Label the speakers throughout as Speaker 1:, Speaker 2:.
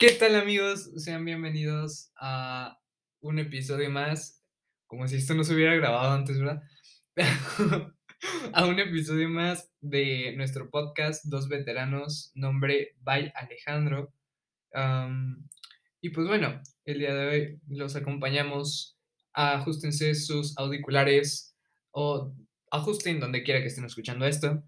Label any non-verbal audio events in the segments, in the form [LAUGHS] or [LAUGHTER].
Speaker 1: ¿Qué tal amigos? Sean bienvenidos a un episodio más, como si esto no se hubiera grabado antes, ¿verdad? [LAUGHS] a un episodio más de nuestro podcast Dos Veteranos, nombre by Alejandro. y pues bueno, el día de hoy los acompañamos. Ajustense sus auriculares o ajusten donde quiera que estén escuchando esto.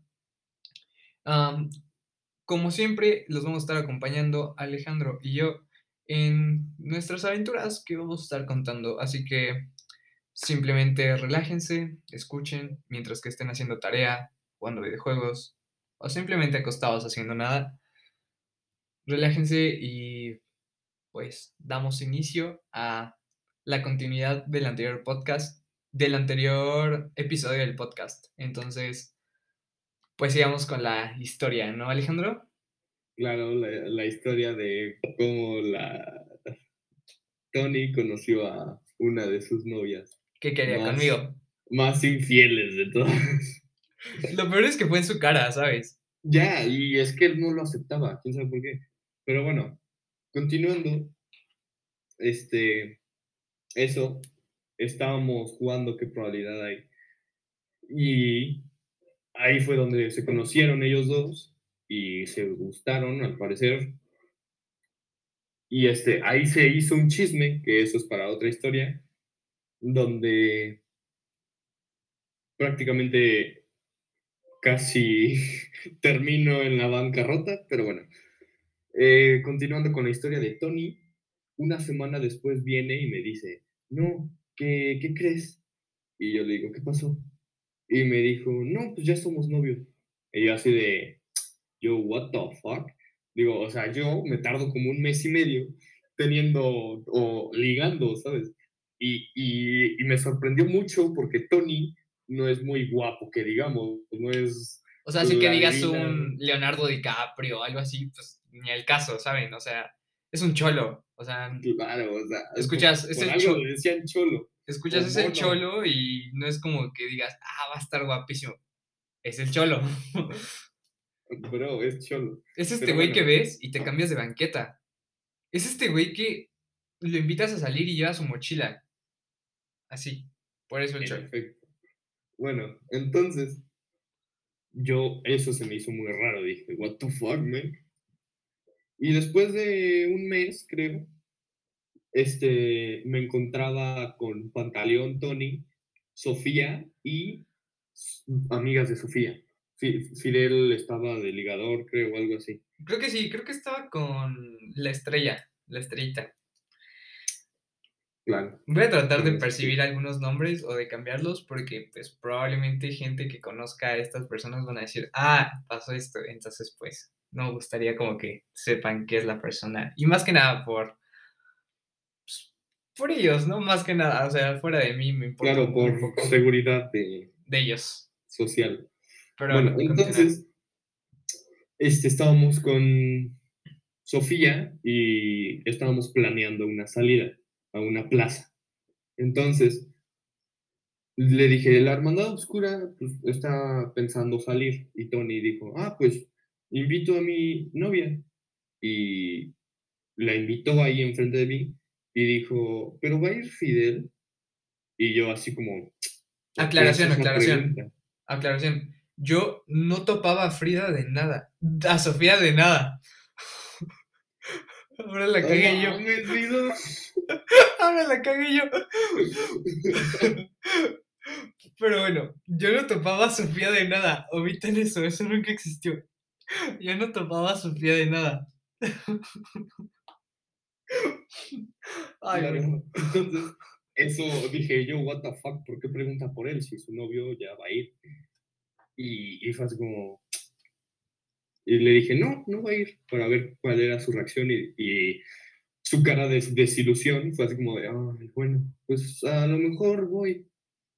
Speaker 1: Como siempre, los vamos a estar acompañando Alejandro y yo en nuestras aventuras que vamos a estar contando. Así que simplemente relájense, escuchen mientras que estén haciendo tarea, jugando videojuegos o simplemente acostados haciendo nada. Relájense y pues damos inicio a la continuidad del anterior podcast, del anterior episodio del podcast. Entonces, pues sigamos con la historia, ¿no, Alejandro?
Speaker 2: Claro, la, historia de cómo la Tony conoció a una de sus novias.
Speaker 1: ¿Qué quería conmigo?
Speaker 2: Más infieles de todas. [LAUGHS]
Speaker 1: Lo peor es que fue en su cara, ¿sabes?
Speaker 2: Ya, y es que él no lo aceptaba, quién sabe por qué. Pero bueno, continuando, este, eso, estábamos jugando qué probabilidad hay. Y ahí fue donde se conocieron ellos dos y se gustaron, al parecer. Y este, ahí se hizo un chisme, que eso es para otra historia, donde prácticamente casi [LAUGHS] termino en la bancarrota, pero bueno. Eh, continuando con la historia de Tony, una semana después viene y me dice, no, ¿qué, ¿qué crees? Y yo le digo, ¿qué pasó? Y me dijo, no, pues ya somos novios. Y yo así de, yo, what the fuck? Digo, o sea, yo me tardo como un mes y medio teniendo o ligando, ¿sabes? Y, y, y me sorprendió mucho porque Tony no es muy guapo, que digamos, no es...
Speaker 1: O sea, si que digas un Leonardo DiCaprio algo así, pues ni el caso, ¿saben? O sea, es un cholo, o sea...
Speaker 2: Claro, o sea...
Speaker 1: Escuchas, es el
Speaker 2: cholo. decían cholo
Speaker 1: escuchas ese cholo y no es como que digas, ah, va a estar guapísimo. Es el cholo. [LAUGHS]
Speaker 2: Bro, es cholo.
Speaker 1: Es este güey que ves y te cambias de banqueta. Es este güey que lo invitas a salir y lleva su mochila. Así. Por eso el cholo.
Speaker 2: Perfecto. Bueno, entonces, yo, eso se me hizo muy raro. Dije, what the fuck, man. Y después de un mes, creo, este, me encontraba con Pantaleón, Tony, Sofía y amigas de Sofía. Fidel estaba de ligador, creo, o algo así.
Speaker 1: Creo que sí, creo que estaba con la estrella, la estrellita.
Speaker 2: Claro.
Speaker 1: Voy a tratar de percibir algunos nombres o de cambiarlos porque pues probablemente gente que conozca a estas personas van a decir, ah, pasó esto, entonces pues no me gustaría como que sepan qué es la persona. Y más que nada por por ellos, ¿no? Más que nada, o sea, fuera de mí me importa.
Speaker 2: Claro, por seguridad de,
Speaker 1: de ellos.
Speaker 2: Social. bueno, entonces, este, estábamos con Sofía y estábamos planeando una salida a una plaza. Entonces, le dije, la hermandad oscura pues, está pensando salir. Y Tony dijo, ah, pues invito a mi novia. Y la invitó ahí enfrente de mí y dijo, ¿pero va a ir Fidel? Y yo así como...
Speaker 1: Aclaración, aclaración. Aclaración. Yo no topaba a Frida de nada, a Sofía de nada. [LAUGHS] Ahora la cagué yo. [LAUGHS] Ahora la cagué yo. [LAUGHS] Pero bueno, yo no topaba a Sofía de nada. Omiten eso, eso nunca existió. Yo no topaba a Sofía de nada.
Speaker 2: Ay, Entonces, eso dije yo, what the fuck, ¿por qué pregunta por él si su novio ya va a ir? Y, y fue así como... Y le dije, no, no va a ir, para ver cuál era su reacción y, y su cara de desilusión fue así como de, ay, bueno, pues a lo mejor voy.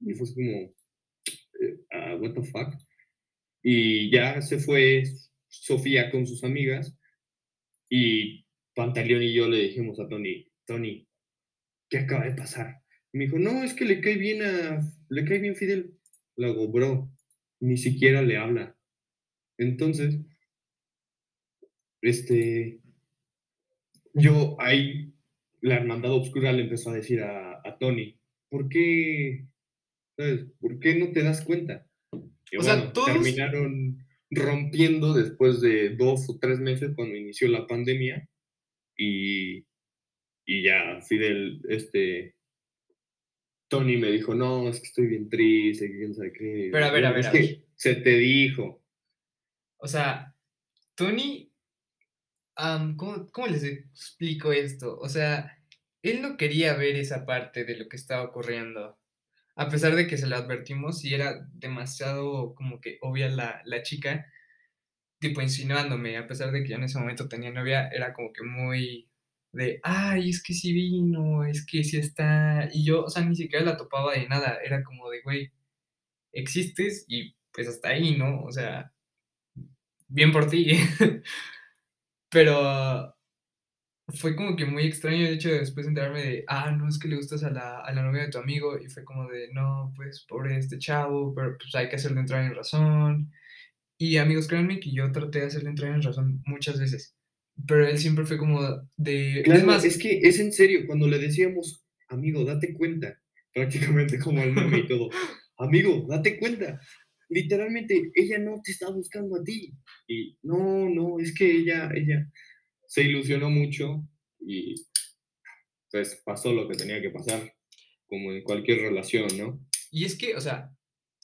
Speaker 2: Y fue así como, uh, what the fuck. Y ya se fue Sofía con sus amigas y Pantaleón y yo le dijimos a Tony, Tony, ¿qué acaba de pasar? Y me dijo, no, es que le cae bien a, le cae bien Fidel. Luego, bro, ni siquiera le habla. Entonces, este, yo ahí, la hermandad oscura le empezó a decir a, a Tony, ¿por qué, sabes, ¿por qué no te das cuenta? Y
Speaker 1: O sea,
Speaker 2: bueno,
Speaker 1: todos-
Speaker 2: terminaron rompiendo después de dos o tres meses cuando inició la pandemia y, y ya Fidel, este, Tony me dijo, no, es que estoy bien triste, que quién sabe qué.
Speaker 1: Pero a ver, a ver,
Speaker 2: es
Speaker 1: a
Speaker 2: que
Speaker 1: ver.
Speaker 2: se te dijo.
Speaker 1: O sea, Tony, am, ¿cómo, cómo les explico esto? O sea, él no quería ver esa parte de lo que estaba ocurriendo. A pesar de que se lo advertimos y era demasiado como que obvia la, la chica, tipo insinuándome, a pesar de que yo en ese momento tenía novia, era como que muy de, ay, es que sí vino, es que sí está. Y yo, o sea, ni siquiera la topaba de nada, era como de, güey, existes y pues hasta ahí, ¿no? O sea, bien por ti. [LAUGHS] Pero fue como que muy extraño el hecho de después enterarme de, ah, no, es que le gustas a la, a la novia de tu amigo. Y fue como de, no, pues pobre este chavo, pero pues hay que hacerle entrar en razón. Y amigos, créanme que yo traté de hacerle entrar en razón muchas veces. Pero él siempre fue como de...
Speaker 2: Claro,
Speaker 1: es más,
Speaker 2: es que es en serio, cuando le decíamos, amigo, date cuenta, [LAUGHS] prácticamente como el meme y todo, amigo, date cuenta, literalmente ella no te está buscando a ti. Y no, no, es que ella, ella se ilusionó mucho y pues pasó lo que tenía que pasar, como en cualquier relación, ¿no?
Speaker 1: Y es que, o sea,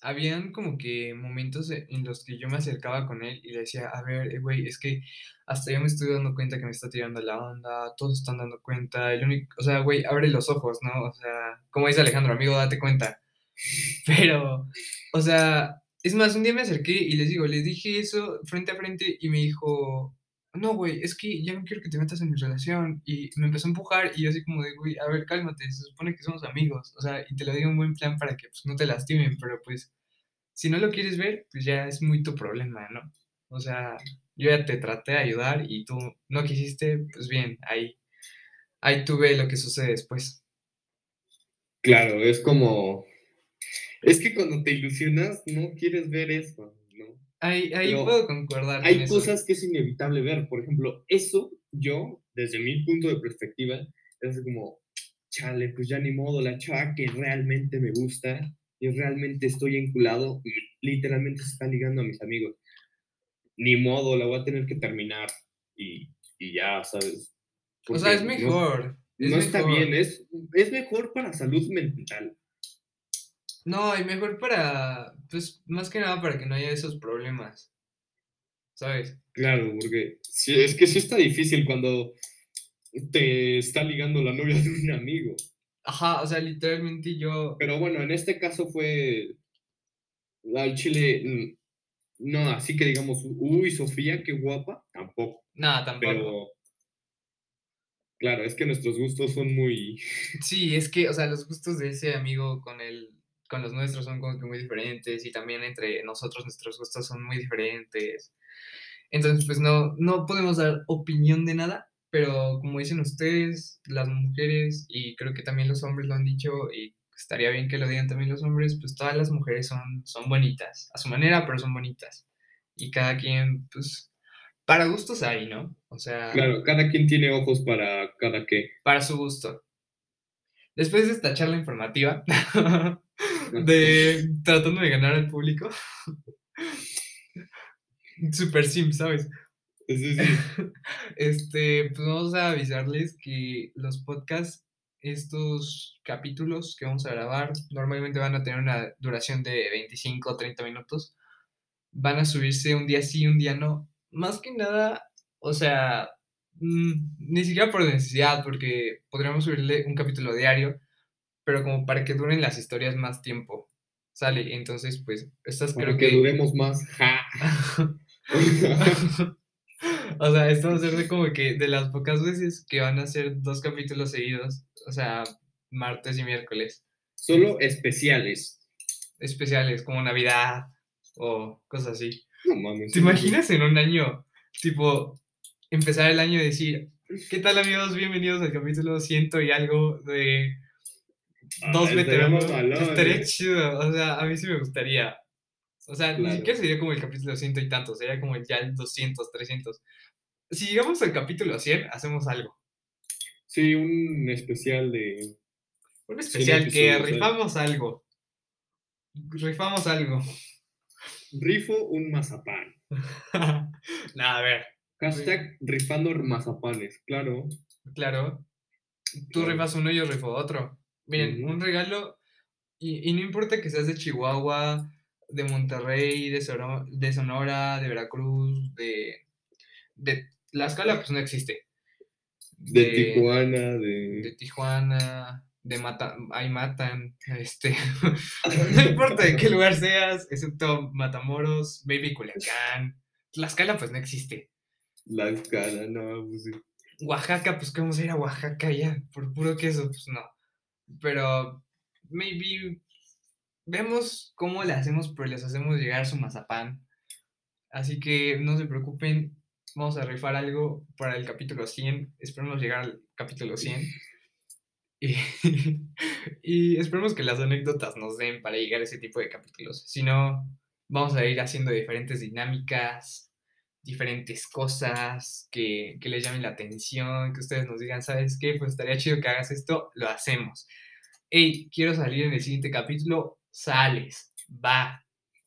Speaker 1: habían como que momentos e- en los que yo me acercaba con él y le decía, a ver, eh, güey, es que hasta yo me estoy dando cuenta que me está tirando la onda, todos están dando cuenta, el único, o sea, güey, abre los ojos, ¿no? O sea, como dice Alejandro, amigo, date cuenta. [LAUGHS] Pero, o sea, es más, un día me acerqué y les digo, les dije eso frente a frente y me dijo, no, güey, es que ya no quiero que te metas en mi relación. Y me empezó a empujar y yo así como de, güey, a ver, cálmate, se supone que somos amigos. O sea, y te lo digo en buen plan para que pues, no te lastimen, pero pues, si no lo quieres ver, pues ya es muy tu problema, ¿no? O sea, yo ya te traté de ayudar y tú no quisiste, pues bien, ahí, ahí tú ve lo que sucede después.
Speaker 2: Claro, es como, es que cuando te ilusionas no quieres ver eso.
Speaker 1: Ahí, puedo concordar con
Speaker 2: hay
Speaker 1: eso.
Speaker 2: cosas que es inevitable ver. Por ejemplo, eso yo, desde mi punto de perspectiva, es como, chale, pues ya ni modo, la chava que realmente me gusta y realmente estoy enculado literalmente se está ligando a mis amigos. Ni modo, la voy a tener que terminar y, y ya, ¿sabes?
Speaker 1: O sea, es
Speaker 2: no-
Speaker 1: mejor. es
Speaker 2: No, está bien, es, es mejor para salud mental.
Speaker 1: No, y mejor para, pues, más que nada para que no haya esos problemas. ¿Sabes?
Speaker 2: Claro, porque sí, es que sí está difícil cuando te está ligando la novia [LAUGHS] de un amigo.
Speaker 1: Ajá, o sea, literalmente yo.
Speaker 2: Pero bueno, en este caso fue al chile, mm, no, así que digamos, uy, Sofía, qué guapa, tampoco.
Speaker 1: Nada, tampoco.
Speaker 2: Pero claro, es que nuestros gustos son muy,
Speaker 1: Sí, es que, o sea, los gustos de ese amigo con el, con los nuestros son como que muy diferentes y también entre nosotros nuestros gustos son muy diferentes. Entonces, pues no, no podemos dar opinión de nada, pero como dicen ustedes, las mujeres, y creo que también los hombres lo han dicho, y estaría bien que lo digan también los hombres, pues todas las mujeres son, son bonitas, a su manera, pero son bonitas. Y cada quien, pues, para gustos hay, ¿no? O sea,
Speaker 2: claro, cada quien tiene ojos para cada que.
Speaker 1: para su gusto. Después de esta charla informativa, [LAUGHS] de [LAUGHS] tratando de ganar al público, [LAUGHS] super sim, ¿sabes?
Speaker 2: Sí, sí. [LAUGHS]
Speaker 1: Este, pues vamos a avisarles que los podcasts, estos capítulos que vamos a grabar, normalmente van a tener una duración de 25 o 30 minutos. Van a subirse un día sí, un día no. Más que nada, o sea, mm, ni siquiera por necesidad, porque podríamos subirle un capítulo diario, pero como para que duren las historias más tiempo. Sale, entonces, pues, estas
Speaker 2: Para
Speaker 1: creo
Speaker 2: que
Speaker 1: que...
Speaker 2: duremos más. Ja. [LAUGHS]
Speaker 1: O sea, esto va a ser de como que de las pocas veces que van a ser dos capítulos seguidos, o sea, martes y miércoles,
Speaker 2: Solo especiales.
Speaker 1: especiales como Navidad o cosas así.
Speaker 2: No mames.
Speaker 1: ¿Te imaginas en un año, tipo, empezar el año y decir, ¿qué tal amigos? Bienvenidos al capítulo ciento y algo de dos
Speaker 2: Ah, estaría
Speaker 1: veteranos. Estaría chido, o sea, a mí sí me gustaría. O sea, ni
Speaker 2: Claro.
Speaker 1: siquiera sería como el capítulo ciento y tanto, sería como ya el 200, 300. Si llegamos al capítulo 100, hacemos algo.
Speaker 2: Sí, un especial de.
Speaker 1: Un especial que
Speaker 2: episodios,
Speaker 1: rifamos algo. Rifamos algo.
Speaker 2: Rifo un mazapán. [LAUGHS]
Speaker 1: Nada, a ver,
Speaker 2: Hashtag rifando mazapanes, claro.
Speaker 1: claro. Tú
Speaker 2: Claro.
Speaker 1: rifas uno y yo rifo otro. Miren, un regalo, y, y no importa que seas de Chihuahua, de Monterrey, de, Soro- de Sonora, de Veracruz, de, de Tlaxcala, pues no existe.
Speaker 2: De, Tijuana,
Speaker 1: de
Speaker 2: de.
Speaker 1: Tijuana, de Mata, ahí matan, [LAUGHS] este, [LAUGHS] no importa de qué lugar seas, excepto Matamoros, maybe Culiacán, Tlaxcala pues no existe,
Speaker 2: La escala, no, pues sí.
Speaker 1: Oaxaca pues ¿qué vamos a ir a Oaxaca ya, por puro queso, pues no, pero maybe vemos cómo le hacemos, pero les hacemos llegar su mazapán, así que no se preocupen, vamos a rifar algo para el capítulo 100, esperemos llegar al capítulo 100. [LAUGHS] Y, [LAUGHS] y esperemos que las anécdotas nos den para llegar a ese tipo de capítulos. Si no, vamos a ir haciendo diferentes dinámicas, diferentes cosas que, que les llamen la atención, que ustedes nos digan, ¿sabes qué? Pues estaría chido que hagas esto, lo hacemos. Hey, quiero salir en el siguiente capítulo, sales, va.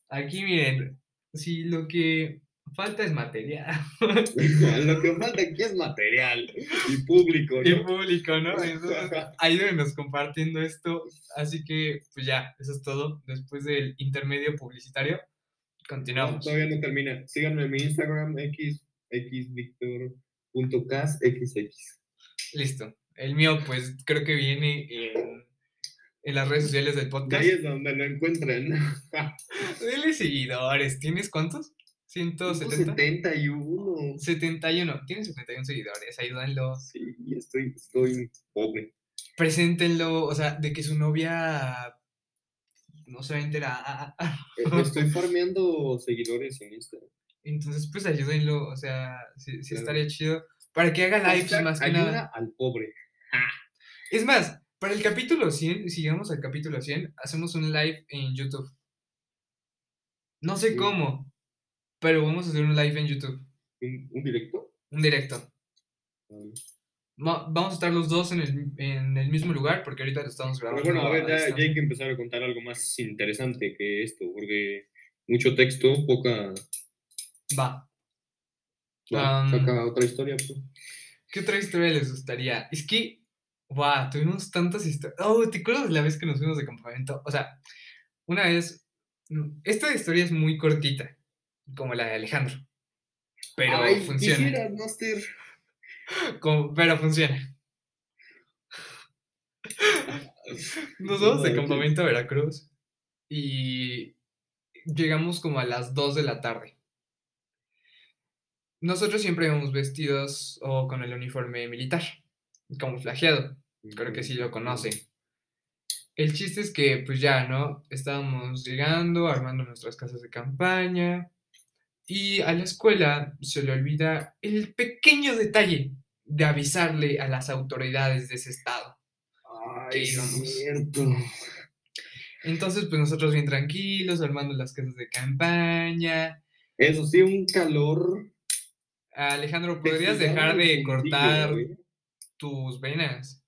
Speaker 1: Aquí miren, si lo que falta es material. [LAUGHS]
Speaker 2: Lo que falta aquí es material y público,
Speaker 1: y
Speaker 2: ¿no?
Speaker 1: público, ¿no? Ayúdenos [LAUGHS] compartiendo esto. Así que, pues ya, eso es todo. Después del intermedio publicitario,
Speaker 2: No,
Speaker 1: continuamos.
Speaker 2: todavía no termina. Síganme en mi Instagram, x, xvictor.casxx.
Speaker 1: Listo. El mío, pues creo que viene en, en las redes sociales del
Speaker 2: De
Speaker 1: podcast.
Speaker 2: ahí es donde lo encuentran. [LAUGHS]
Speaker 1: Dele seguidores. ¿Tienes cuántos? 170.
Speaker 2: 71.
Speaker 1: 71. Tienes 71 seguidores. Ayúdenlo.
Speaker 2: Sí, estoy, estoy pobre.
Speaker 1: Preséntenlo. O sea, de que su novia no se va a enterar.
Speaker 2: Eh, Estoy farmeando seguidores en Instagram.
Speaker 1: Entonces, pues ayúdenlo. O sea, sí, sí
Speaker 2: Claro.
Speaker 1: estaría chido. Para que haga lives
Speaker 2: Hashtag
Speaker 1: más que
Speaker 2: ayuda
Speaker 1: nada.
Speaker 2: al pobre.
Speaker 1: Es más, para el capítulo 100, si llegamos al capítulo 100, hacemos un live en YouTube. No sé
Speaker 2: Sí.
Speaker 1: cómo, pero vamos a hacer un live en YouTube.
Speaker 2: ¿Un, un directo?
Speaker 1: Un directo.
Speaker 2: Um,
Speaker 1: Va- vamos a estar los dos en el, en el mismo lugar porque ahorita estamos
Speaker 2: Pero
Speaker 1: grabando.
Speaker 2: bueno, a ver, ya, ya hay que empezar a contar algo más interesante que esto, porque mucho texto, poca.
Speaker 1: Va.
Speaker 2: Va,
Speaker 1: Am,
Speaker 2: saca otra historia, pues.
Speaker 1: ¿Qué otra historia les gustaría? Es que, wow, tuvimos tantas historias. Oh, ¿te acuerdas de la vez que nos fuimos de campamento? O sea, una vez, esta historia es muy cortita, como la de Alejandro. Pero
Speaker 2: Ay,
Speaker 1: funciona.
Speaker 2: quisieras, Master.
Speaker 1: Como- pero funciona. Nos vamos de campamento a Veracruz y llegamos como a las 2 de la tarde. Nosotros siempre íbamos vestidos o con el uniforme militar, camuflajeado. Creo que sí lo conocen. El chiste es que, pues ya, ¿no? Estábamos llegando, armando nuestras casas de campaña. Y a la escuela se le olvida el pequeño detalle de avisarle a las autoridades de ese estado.
Speaker 2: Ay, es cierto.
Speaker 1: Entonces, pues nosotros bien tranquilos, armando las casas de campaña.
Speaker 2: Eso sí, un calor.
Speaker 1: Alejandro, ¿podrías dejar de cortar
Speaker 2: güey.
Speaker 1: tus venas?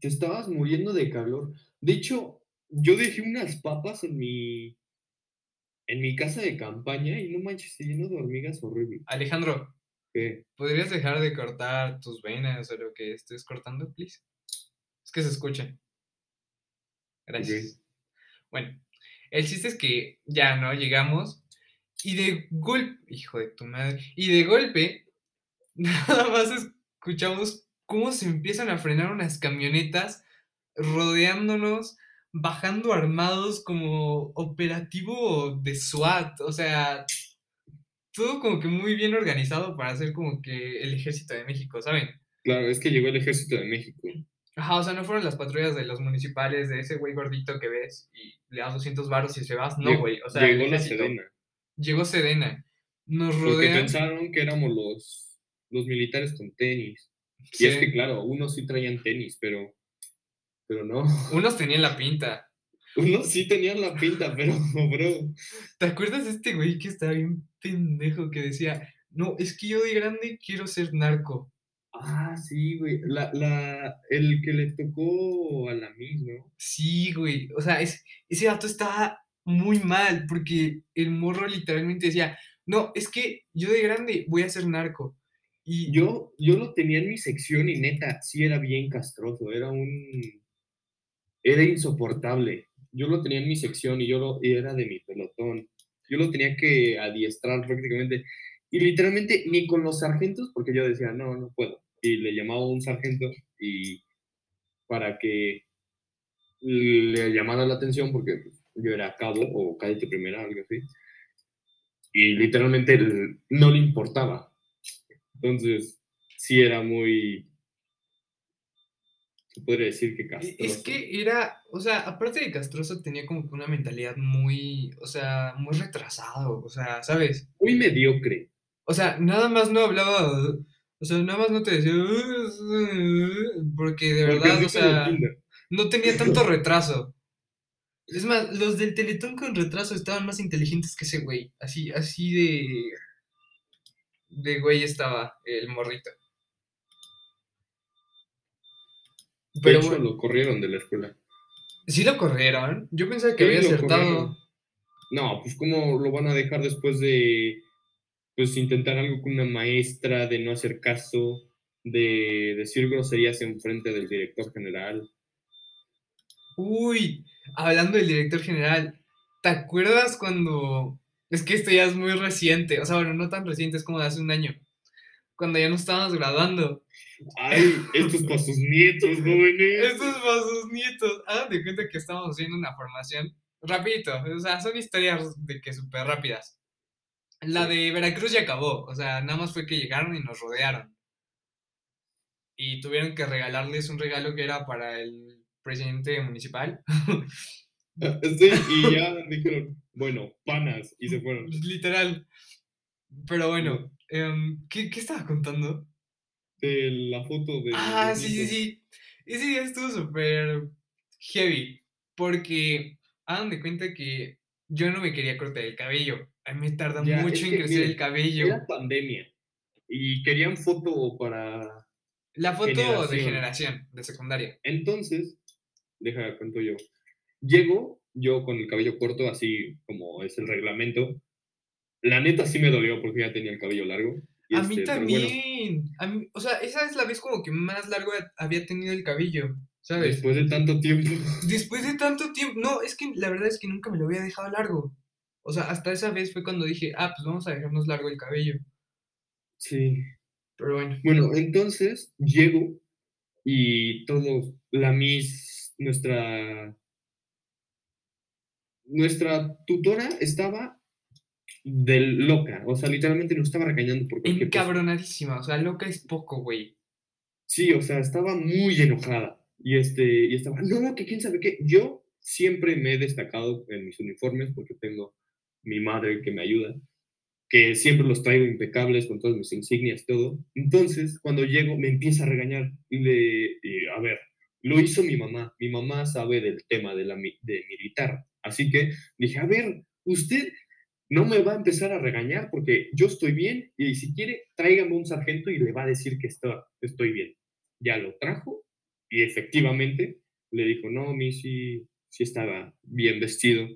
Speaker 2: Te estabas muriendo de calor. De hecho, yo dejé unas papas en mi. En mi casa de campaña y no manches, se llenó de hormigas horrible.
Speaker 1: Alejandro,
Speaker 2: ¿Qué?
Speaker 1: ¿podrías dejar de cortar tus venas o lo que estés cortando, please? Es que se escucha. Gracias. Bueno, el chiste es que ya, ¿no? Llegamos y de golpe, hijo de tu madre, y de golpe, [LAUGHS] nada más escuchamos cómo se empiezan a frenar unas camionetas rodeándonos, bajando armados como operativo de SWAT, o sea, todo como que muy bien organizado para hacer como que el ejército de México, ¿saben?
Speaker 2: Claro, es que llegó el ejército de México.
Speaker 1: Ajá, o sea, no fueron las patrullas de los municipales, de ese güey gordito que ves y le das 200 varos y se vas. No, güey. O sea,
Speaker 2: llegó la. Sedena.
Speaker 1: Llegó Sedena. Nos
Speaker 2: Porque
Speaker 1: rodean.
Speaker 2: pensaron que éramos los, los militares con tenis. Y es
Speaker 1: sí,
Speaker 2: que, claro, unos sí traían tenis, pero, pero no.
Speaker 1: Unos tenían la pinta. [LAUGHS]
Speaker 2: Unos sí tenían la pinta, pero, [LAUGHS] bro.
Speaker 1: ¿Te acuerdas de este güey que estaba bien pendejo que decía, no, es que yo de grande quiero ser narco?
Speaker 2: Ah, sí, güey. La, la, el que le tocó a la Miss, ¿no?
Speaker 1: Sí, güey. O sea, es, ese vato estaba muy mal porque el morro literalmente decía, no, es que yo de grande voy a ser narco. Y
Speaker 2: Yo, yo lo tenía en mi sección y neta, sí era bien castroso, era un... Era insoportable. Yo lo tenía en mi sección y yo lo, era de mi pelotón. Yo lo tenía que adiestrar prácticamente. Y literalmente ni con los sargentos, porque yo decía, no, no puedo. Y le llamaba a un sargento y para que le llamara la atención, porque yo era cabo o cadete primera, algo así. Y literalmente no le importaba. Entonces, sí era muy. Se podría decir que
Speaker 1: e-
Speaker 2: castroso.
Speaker 1: es que era, o sea, aparte de castroso, tenía como que una mentalidad muy, o sea, muy retrasado, o sea, ¿sabes?
Speaker 2: Muy mediocre.
Speaker 1: O sea, nada más no hablaba, o sea, nada más no te decía, porque de
Speaker 2: Porque
Speaker 1: verdad, o sea, no tenía tanto [LAUGHS] retraso. Es más, los del Teletón con retraso estaban más inteligentes que ese güey. Así, así de. De güey estaba el morrito.
Speaker 2: De
Speaker 1: Pero
Speaker 2: hecho,
Speaker 1: bueno,
Speaker 2: lo corrieron de la escuela.
Speaker 1: sí lo corrieron. Yo pensaba que
Speaker 2: Sí,
Speaker 1: había acertado.
Speaker 2: corrieron. No, pues cómo lo van a dejar después de pues intentar algo con una maestra, de no hacer caso, de decir groserías en frente del director general.
Speaker 1: Uy, hablando del director general, ¿te acuerdas cuando... Es que esto ya es muy reciente, o sea, bueno, no tan reciente, es como de hace un año, cuando ya nos estábamos graduando.
Speaker 2: Ay, estos para sus nietos, jóvenes.
Speaker 1: Estos para sus nietos, hagan de cuenta que estamos haciendo una formación, rapidito, o sea, son historias de que súper rápidas. La de Veracruz ya acabó, o sea, nada más fue que llegaron y nos rodearon. Y tuvieron que regalarles un regalo que era para el presidente municipal.
Speaker 2: Sí, y ya [LAUGHS] dijeron, bueno, panas, y se fueron.
Speaker 1: Literal. Pero bueno, em, ¿qué, qué estaba contando?
Speaker 2: De la foto de.
Speaker 1: Ah,
Speaker 2: los
Speaker 1: sí, sí, sí. Ese día estuvo súper heavy. Porque hagan de cuenta que yo no me quería cortar el cabello. A mí me tarda
Speaker 2: Ya,
Speaker 1: mucho en
Speaker 2: que,
Speaker 1: crecer
Speaker 2: miren,
Speaker 1: el cabello.
Speaker 2: Era pandemia. Y querían foto para.
Speaker 1: La foto de
Speaker 2: generación.
Speaker 1: generación, de secundaria.
Speaker 2: Entonces, deja, cuento yo. Llego yo con el cabello corto, así como es el reglamento. La neta sí me dolió porque ya tenía el cabello largo. y
Speaker 1: A mí
Speaker 2: este, bueno,
Speaker 1: también. A mí- o sea, esa es la vez como que más largo había tenido el cabello, ¿sabes?
Speaker 2: después de tanto tiempo.
Speaker 1: Después de tanto tiempo, no, es que la verdad es que nunca me lo había dejado largo. O sea, hasta esa vez fue cuando dije, ah, pues vamos a dejarnos largo el cabello.
Speaker 2: Sí.
Speaker 1: Pero bueno,
Speaker 2: Bueno, entonces llego y todos, la Miss, nuestra, nuestra tutora estaba del loca, o sea, literalmente nos estaba regañando por cualquier
Speaker 1: encabronadísima, o sea, loca es poco, güey.
Speaker 2: Sí, o sea, estaba muy enojada. Y este, y estaba, no, no, que quién sabe qué. Yo siempre me he destacado en mis uniformes porque tengo mi madre que me ayuda, que siempre los traigo impecables con todas mis insignias, todo. Entonces, cuando llego, me empieza a regañar y le, y, a ver, lo hizo mi mamá. Mi mamá sabe del tema de, la, de militar. Así que dije, a ver, usted no me va a empezar a regañar porque yo estoy bien y si quiere, tráigame un sargento y le va a decir que está, estoy bien. Ya lo trajo y efectivamente le dijo, no, mi sí, sí estaba bien vestido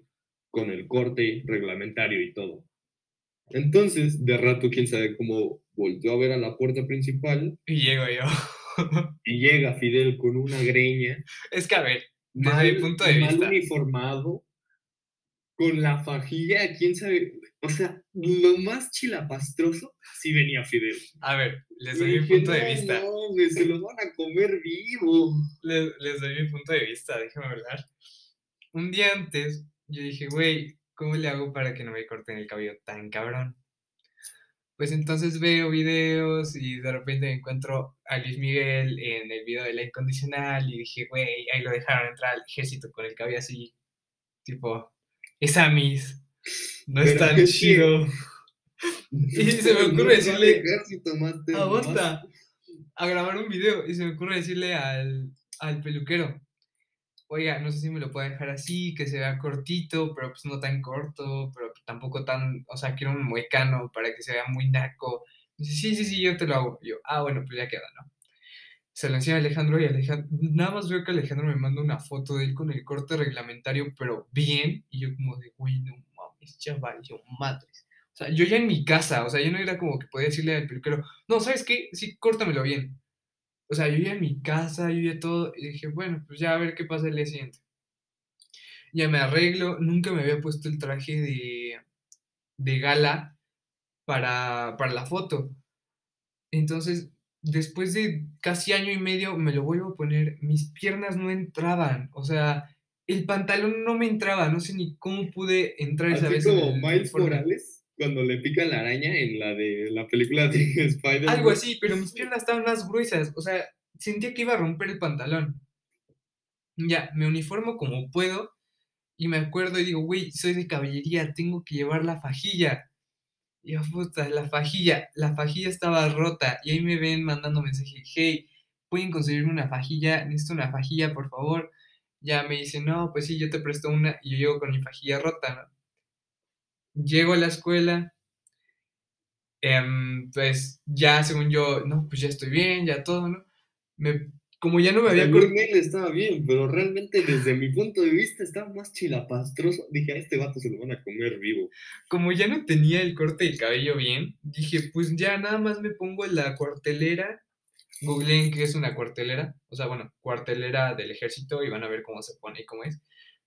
Speaker 2: con el corte reglamentario y todo. Entonces, de rato, quién sabe cómo volteó a ver a la puerta principal
Speaker 1: Y llego yo. [LAUGHS]
Speaker 2: y llega Fidel con una greña,
Speaker 1: es que, a ver, desde
Speaker 2: mal,
Speaker 1: mi punto de
Speaker 2: mal
Speaker 1: vista,
Speaker 2: uniformado, con la fajilla, quién sabe, o sea, lo más chilapastroso, sí venía Fidel.
Speaker 1: a ver, les
Speaker 2: Y
Speaker 1: doy mi
Speaker 2: dije,
Speaker 1: punto de
Speaker 2: "No
Speaker 1: vista.
Speaker 2: mames, se lo van a comer vivo.
Speaker 1: Les, les doy mi punto de vista, déjame hablar. Un día antes, yo dije, güey, ¿cómo le hago para que no me corten el cabello tan cabrón? Pues entonces veo videos y de repente me encuentro a Luis Miguel en el video de la incondicional y dije, güey, ahí lo dejaron entrar al ejército con el cabello así, tipo, es Amis, no es tan chido. [LAUGHS] Y se me [LAUGHS] ocurre decirle, aguanta, a grabar un video y se me ocurre decirle al, al peluquero, oiga, no sé si me lo puede dejar así, que se vea cortito, pero pues no tan corto, pero tampoco tan, o sea, quiero un moicano para que se vea muy naco, Dice, sí, sí, sí, yo te lo hago. Y yo, ah, bueno, pues ya queda, ¿no? Se lo enseña a Alejandro y Alejandro, nada más veo que Alejandro me manda una foto de él con el corte reglamentario, pero bien. Y yo como de, güey, no mames, chaval, yo madres. O sea, yo ya en mi casa, o sea, yo no era como que podía decirle al peluquero, no, ¿sabes qué? Sí, córtamelo bien. O sea, yo ya en mi casa, yo ya todo, y dije, bueno, pues ya a ver qué pasa el día siguiente. Ya me arreglo, nunca me había puesto el traje de, de gala para, para la foto. Entonces, después de casi año y medio me lo vuelvo a poner, mis piernas no entraban, o sea, el pantalón no me entraba, no sé ni cómo pude entrar esa
Speaker 2: Así
Speaker 1: vez.
Speaker 2: como
Speaker 1: el
Speaker 2: Miles. Morales cuando le pica la araña en la de la película de [LAUGHS] Spider-Man.
Speaker 1: Algo así, pero mis [LAUGHS] piernas estaban más gruesas, o sea, sentía que iba a romper el pantalón. Ya, me uniformo como puedo y me acuerdo y digo, güey, soy de caballería, tengo que llevar la fajilla. Y yo, puta, la fajilla, la fajilla estaba rota y ahí me ven mandando mensaje, hey, ¿pueden conseguirme una fajilla? Necesito una fajilla, por favor. Ya me dice, no, pues sí, yo te presto una y yo llego con mi fajilla rota, ¿no? Llego a la escuela, em, pues ya según yo, no, pues ya estoy bien, ya todo, ¿no? Me, como ya no me había acordado,
Speaker 2: estaba bien, pero realmente desde mi punto de vista estaba más chilapastroso. Dije, a este vato se lo van a comer vivo.
Speaker 1: como ya no tenía el corte del cabello bien, dije, pues ya nada más me pongo la cuartelera. Googleen qué es una cuartelera, o sea, bueno, cuartelera del ejército y van a ver cómo se pone y cómo es.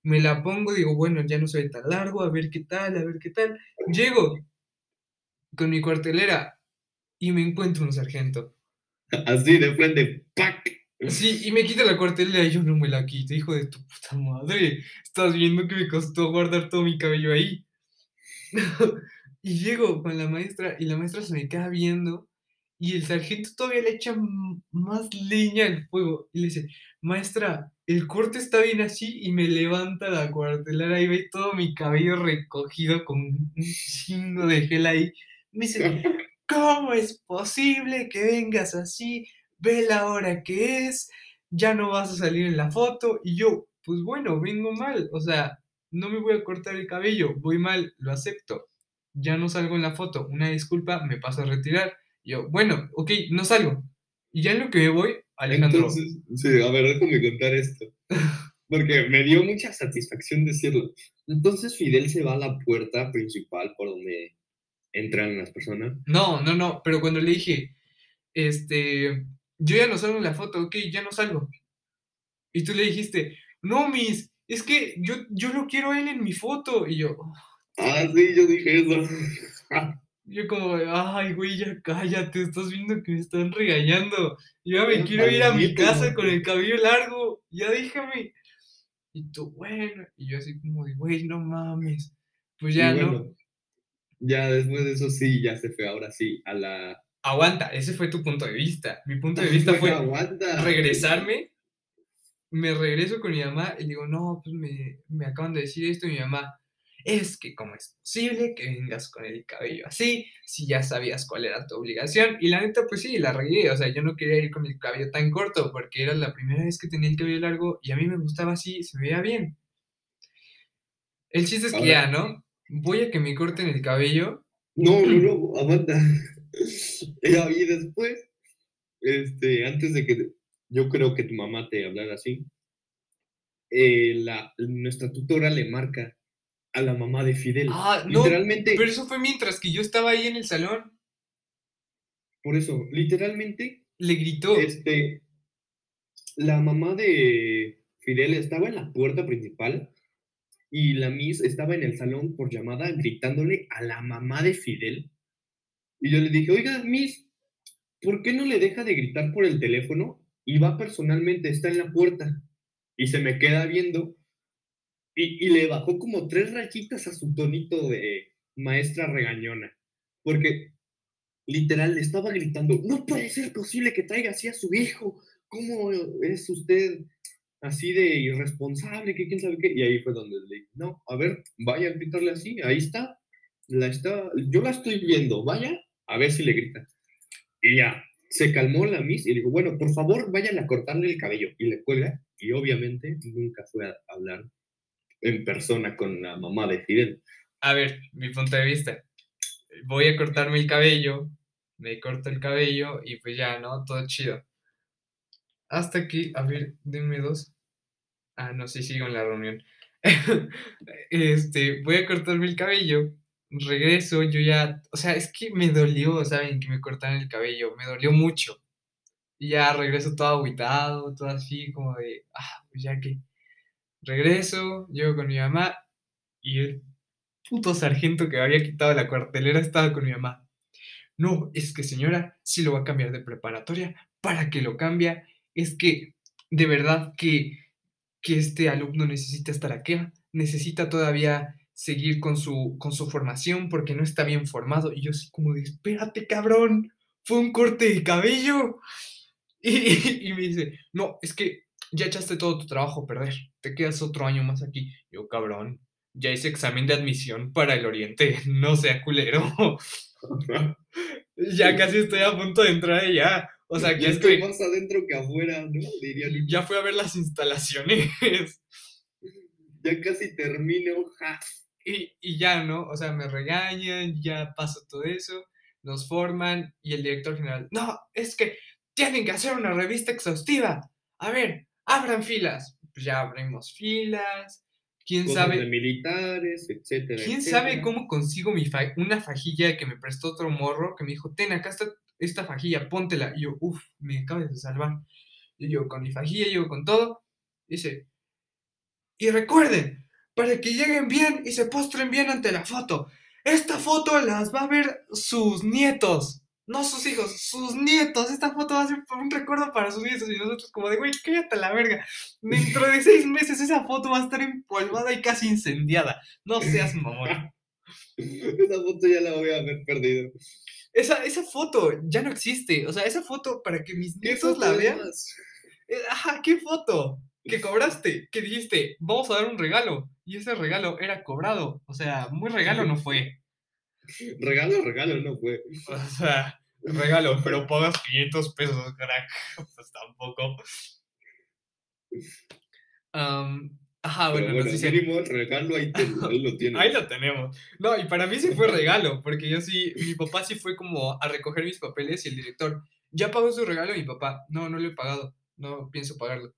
Speaker 1: Me la pongo, digo, bueno, ya no ve tan largo, a ver qué tal, a ver qué tal. Llego con mi cuartelera y me encuentro un sargento. [LAUGHS]
Speaker 2: Así de frente, ¡pac!
Speaker 1: Sí, y me quita la cuartelera y yo no me la quito, hijo de tu puta madre. Estás viendo que me costó guardar todo mi cabello ahí. [LAUGHS] y llego con la maestra y la maestra se me queda viendo y el sargento todavía le echa más leña al fuego y le dice, maestra, el corte está bien así y me levanta la cuartelera y ve todo mi cabello recogido con un chingo de gel ahí. Me dice, ¿cómo es posible que vengas así? Ve la hora que es, ya no vas a salir en la foto. Y yo, pues bueno, vengo mal, o sea, no me voy a cortar el cabello, voy mal, lo acepto. Ya no salgo en la foto, una disculpa, me paso a retirar. Y yo, bueno, ok, no salgo. Y ya en lo que me voy, Alejandro,
Speaker 2: Entonces, sí, a ver, déjame contar esto. [LAUGHS] Porque me dio mucha satisfacción decirlo. Entonces Fidel se va a la puerta principal por donde entran las personas.
Speaker 1: no, no, no, pero cuando le dije, este, yo ya no salgo en la foto, ok, ya no salgo. Y tú le dijiste, no, Miss, es que yo, yo lo quiero a él en mi foto. Y yo,
Speaker 2: Ah, sí, yo dije eso. [LAUGHS]
Speaker 1: yo como, ay, güey, ya cállate, estás viendo que me están regañando. Yo ya me quiero ir a mi casa con el cabello largo, ya déjame. Y tú, bueno, y yo así como güey, no mames. Pues ya, ¿no?
Speaker 2: ya después de eso sí, ya se fue ahora sí a la...
Speaker 1: Aguanta, ese fue tu punto de vista. Mi punto de [LAUGHS] vista fue
Speaker 2: aguanta.
Speaker 1: regresarme. Me regreso con mi mamá y digo, no, pues me, me acaban de decir esto. Y mi mamá, es que cómo es posible que vengas con el cabello así, si ya sabías cuál era tu obligación. Y la neta, pues sí, la regué. O sea, yo no quería ir con el cabello tan corto porque era la primera vez que tenía el cabello largo y a mí me gustaba así, se me veía bien. El chiste es que
Speaker 2: Ahora-
Speaker 1: ya, ¿no? Voy a que me corten el cabello.
Speaker 2: No, no, no, aguanta. [LAUGHS] Y después, este, antes de que yo creo que tu mamá te hablara así, eh, la, nuestra tutora le marca a la mamá de Fidel.
Speaker 1: Ah, no,
Speaker 2: literalmente,
Speaker 1: pero eso fue mientras que yo estaba ahí en el salón.
Speaker 2: por eso, literalmente,
Speaker 1: Le gritó.
Speaker 2: este, la mamá de Fidel estaba en la puerta principal y la Miss estaba en el salón por llamada gritándole a la mamá de Fidel. Y yo le dije, oiga, Miss, ¿por qué no le deja de gritar por el teléfono? Y va personalmente, está en la puerta. Y se me queda viendo. Y, y le bajó como tres rayitas a su tonito de maestra regañona. Porque literal le estaba gritando, no puede ser posible que traiga así a su hijo. ¿Cómo es usted así de irresponsable? que quién sabe qué? Y ahí fue donde le dije, no, a ver, vaya a gritarle así, ahí está. La está, yo la estoy viendo, vaya, a ver si le grita. Y ya, se calmó la Miss y dijo, bueno, por favor, vayan a cortarle el cabello. Y le cuelga, y obviamente nunca fue a hablar en persona con la mamá de Fidel.
Speaker 1: A ver, mi punto de vista. Voy a cortarme el cabello. me corto el cabello y pues ya, ¿no? Todo chido. Hasta que, a ver, denme dos. Ah, no sé, sigo en la reunión. [LAUGHS] este, voy a cortarme el cabello, regreso, yo ya, o sea, es que me dolió, ¿saben? Que me cortaran el cabello, me dolió mucho. Y ya regreso todo aguitado, todo así, como de, ah, pues ya que. Regreso, llego con mi mamá y el puto sargento que había quitado la cuartelera estaba con mi mamá. No, es que señora, si lo va a cambiar de preparatoria, ¿para que lo cambia? Es que, de verdad que que este alumno necesita estar aquí, necesita todavía seguir con su, con su formación porque no está bien formado. Y yo así como de, espérate, cabrón, fue un corte de cabello. [LAUGHS] Y, me dice, no, es que ya echaste todo tu trabajo a perder, te quedas otro año más aquí. Yo, cabrón, ya hice examen de admisión para el Oriente, [LAUGHS] no sea culero. [LAUGHS] ya casi estoy a punto de entrar allá. O sea,
Speaker 2: ya estoy más adentro que afuera, ¿no? Diría
Speaker 1: Ya fui a ver las instalaciones.
Speaker 2: ya casi termino, ja.
Speaker 1: Y, y ya, ¿no? O sea, me regañan, ya pasó todo eso, nos forman y el director general, no, es que tienen que hacer una revista exhaustiva. A ver, abran filas. Pues ya abrimos filas. ¿Quién sabe?
Speaker 2: De militares, etcétera.
Speaker 1: ¿Quién sabe cómo consigo mi una fajilla que me prestó otro morro que me dijo, ten, acá está esta fajilla, póntela. Y yo, uff, me acabas de salvar. Y yo con mi fajilla, yo con todo. Dice, y recuerden, para que lleguen bien y se postren bien ante la foto, esta foto las va a ver sus nietos. No sus hijos, sus nietos. Esta foto va a ser un recuerdo para sus nietos. Y nosotros como de, güey, cállate la verga. Dentro de seis meses esa foto va a estar empolvada y casi incendiada. No seas mamón.
Speaker 2: esa foto ya la voy a haber perdido.
Speaker 1: Esa, esa foto ya no existe. O sea, esa foto para que mis nietos la vean. Eh, ajá, ¿qué foto? Que cobraste, que dijiste, vamos a dar un regalo. Y ese regalo era cobrado. O sea, muy regalo no [LAUGHS] fue.
Speaker 2: Regalo, regalo no fue.
Speaker 1: O sea, regalo, pero pagas 500 pesos, crack. [LAUGHS] Pues tampoco. Ajá, bueno,
Speaker 2: bueno nos el regalo ahí, lo tiene. [LAUGHS]
Speaker 1: ahí lo tenemos. No, y para mí sí fue regalo, porque yo sí, mi papá sí fue como a recoger mis papeles y el director, ¿ya pagó su regalo? mi papá, no, no lo he pagado, no pienso pagarlo.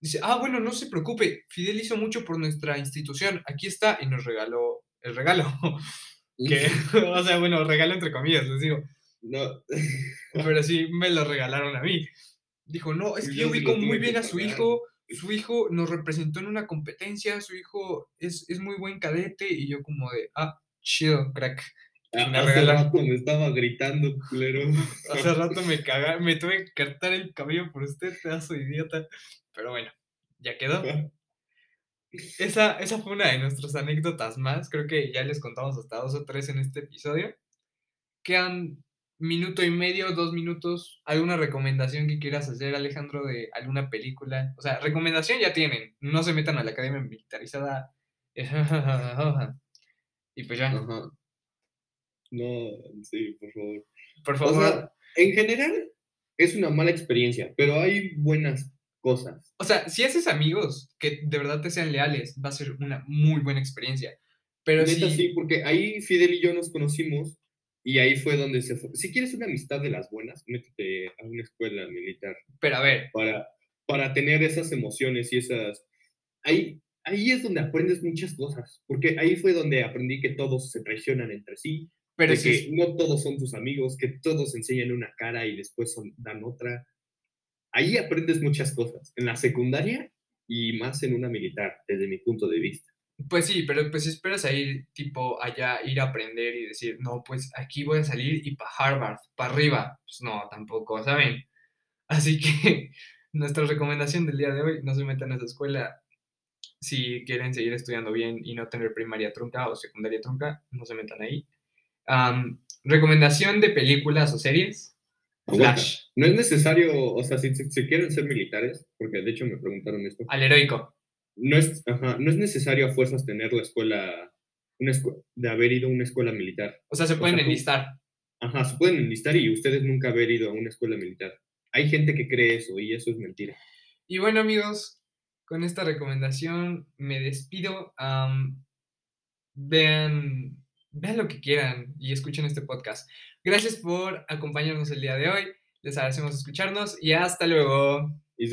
Speaker 1: Dice, ah, bueno, no se preocupe, Fidel hizo mucho por nuestra institución, aquí está, y nos regaló el regalo. [LAUGHS] que, [LAUGHS] o sea, bueno, regalo entre comillas, les digo.
Speaker 2: No. [LAUGHS]
Speaker 1: Pero sí, me lo regalaron a mí. Dijo, no, es que yo ubico muy bien a su hijo su hijo nos representó en una competencia, su hijo es, muy buen cadete y yo como de, ah, chido, crack.
Speaker 2: Ah, me hace rato me estaba gritando, culero.
Speaker 1: Hace rato me cagaba, me tuve que cortar el cabello por usted, pedazo de idiota. Pero bueno, ya quedó. Esa, esa fue una de nuestras anécdotas más. Creo que ya les contamos hasta dos o tres en este episodio. Quedan minuto y medio, dos minutos, ¿alguna recomendación que quieras hacer, Alejandro, de alguna película? O sea, recomendación ya tienen, no se metan a la academia militarizada. [LAUGHS] y pues ya.
Speaker 2: No, sí, por favor.
Speaker 1: Por favor.
Speaker 2: en general es una mala experiencia, pero hay buenas cosas.
Speaker 1: O sea, si haces amigos que de verdad te sean leales, va a ser una muy buena experiencia. Pero
Speaker 2: Neta, sí, porque ahí Fidel y yo nos conocimos y ahí fue donde se fue. Si quieres una amistad de las buenas, métete a una escuela militar.
Speaker 1: Pero a ver.
Speaker 2: Para, para tener esas emociones y esas... Ahí, ahí es donde aprendes muchas cosas, porque ahí fue donde aprendí que todos se traicionan entre sí, pero que no todos son tus amigos, que todos enseñan una cara y después son, dan otra. Ahí aprendes muchas cosas, en la secundaria y más en una militar, desde mi punto de vista.
Speaker 1: Pues sí, pero pues esperas a ir tipo allá, ir a aprender y decir, no, pues aquí voy a salir y para Harvard, para arriba. Pues no, tampoco, ¿saben? [LAUGHS] Así que [LAUGHS] nuestra recomendación del día de hoy, no se metan a esa escuela. Si quieren seguir estudiando bien y no tener primaria trunca o secundaria trunca, no se metan ahí. recomendación de películas o series.
Speaker 2: Flash. No es necesario, o sea, si, si, quieren ser militares, porque de hecho me preguntaron esto.
Speaker 1: Al heroico
Speaker 2: no es, no es necesario a fuerzas tener la escuela, una de haber ido a una escuela militar.
Speaker 1: O sea, se pueden enlistar.
Speaker 2: Ajá, se pueden enlistar y ustedes nunca haber ido a una escuela militar. Hay gente que cree eso y eso es mentira.
Speaker 1: Y bueno, amigos, con esta recomendación me despido. vean, vean lo que quieran y escuchen este podcast. Gracias por acompañarnos el día de hoy. Les agradecemos escucharnos y hasta luego.
Speaker 2: Y